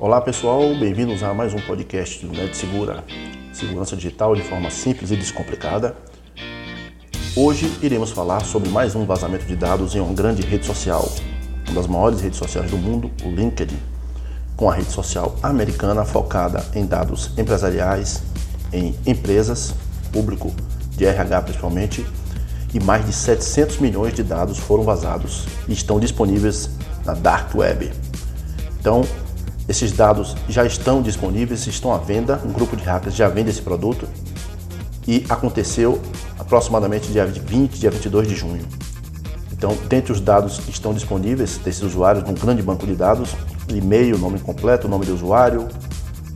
Olá pessoal, bem-vindos a mais um podcast do Net Segura, segurança digital de forma simples e descomplicada. Hoje iremos falar sobre mais um vazamento de dados em uma grande rede social, uma das maiores redes sociais do mundo, o LinkedIn, com a rede social americana focada em dados empresariais, em empresas, público de RH principalmente, e mais de 700 milhões de dados foram vazados e estão disponíveis na Dark Web. Então, esses dados já estão disponíveis, estão à venda, um grupo de hackers já vende esse produto e aconteceu aproximadamente dia 20, dia 22 de junho. Então, dentre os dados que estão disponíveis desses usuários num grande banco de dados, e-mail, nome completo, nome do usuário,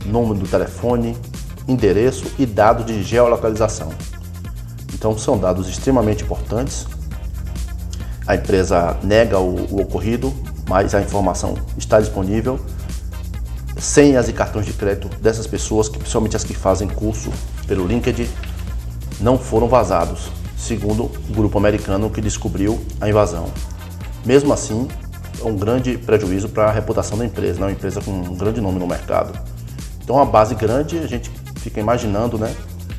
nome do telefone, endereço e dados de geolocalização. Então, são dados extremamente importantes. A empresa nega o, o ocorrido, mas a informação está disponível. Senhas e cartões de crédito dessas pessoas, principalmente as que fazem curso pelo LinkedIn, não foram vazados, segundo o grupo americano que descobriu a invasão. Mesmo assim, é um grande prejuízo para a reputação da empresa, né? uma empresa com um grande nome no mercado. Então, uma base grande, a gente fica imaginando né,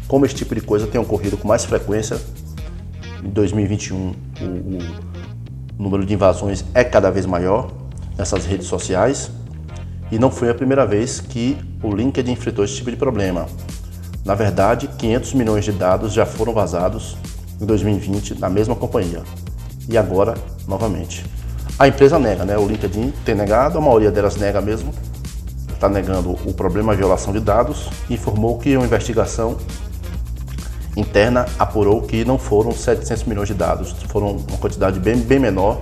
como esse tipo de coisa tem ocorrido com mais frequência. Em 2021, o, o número de invasões é cada vez maior nessas redes sociais e não foi a primeira vez que o LinkedIn enfrentou esse tipo de problema. Na verdade, 500 milhões de dados já foram vazados em 2020 na mesma companhia e agora novamente. A empresa nega, né? O LinkedIn tem negado, a maioria delas nega mesmo, está negando o problema de violação de dados informou que uma investigação interna apurou que não foram 700 milhões de dados, foram uma quantidade bem, bem menor,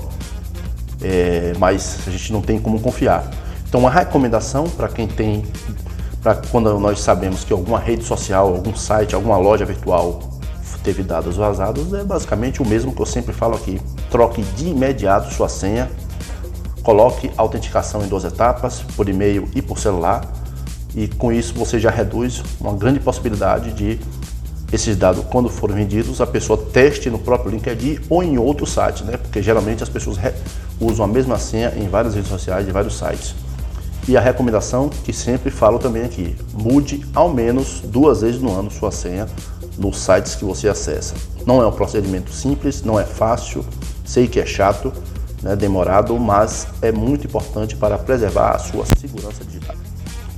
é, mas a gente não tem como confiar. Então, uma recomendação para quem tem, para quando nós sabemos que alguma rede social, algum site, alguma loja virtual teve dados vazados, é basicamente o mesmo que eu sempre falo aqui. Troque de imediato sua senha, coloque autenticação em duas etapas, por e-mail e por celular, e com isso você já reduz uma grande possibilidade de esses dados, quando forem vendidos, a pessoa teste no próprio LinkedIn ou em outro site, né? Porque geralmente as pessoas usam a mesma senha em várias redes sociais, em vários sites. E a recomendação que sempre falo também aqui, mude ao menos duas vezes no ano sua senha nos sites que você acessa. Não é um procedimento simples, não é fácil, sei que é chato, né, demorado, mas é muito importante para preservar a sua segurança digital.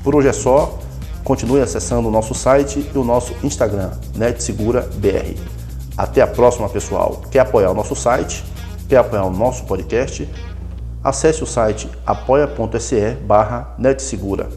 Por hoje é só. Continue acessando o nosso site e o nosso Instagram, NetSeguraBR. Até a próxima, pessoal. Quer apoiar o nosso site? Quer apoiar o nosso podcast? Acesse o site apoia.se barra netsegura.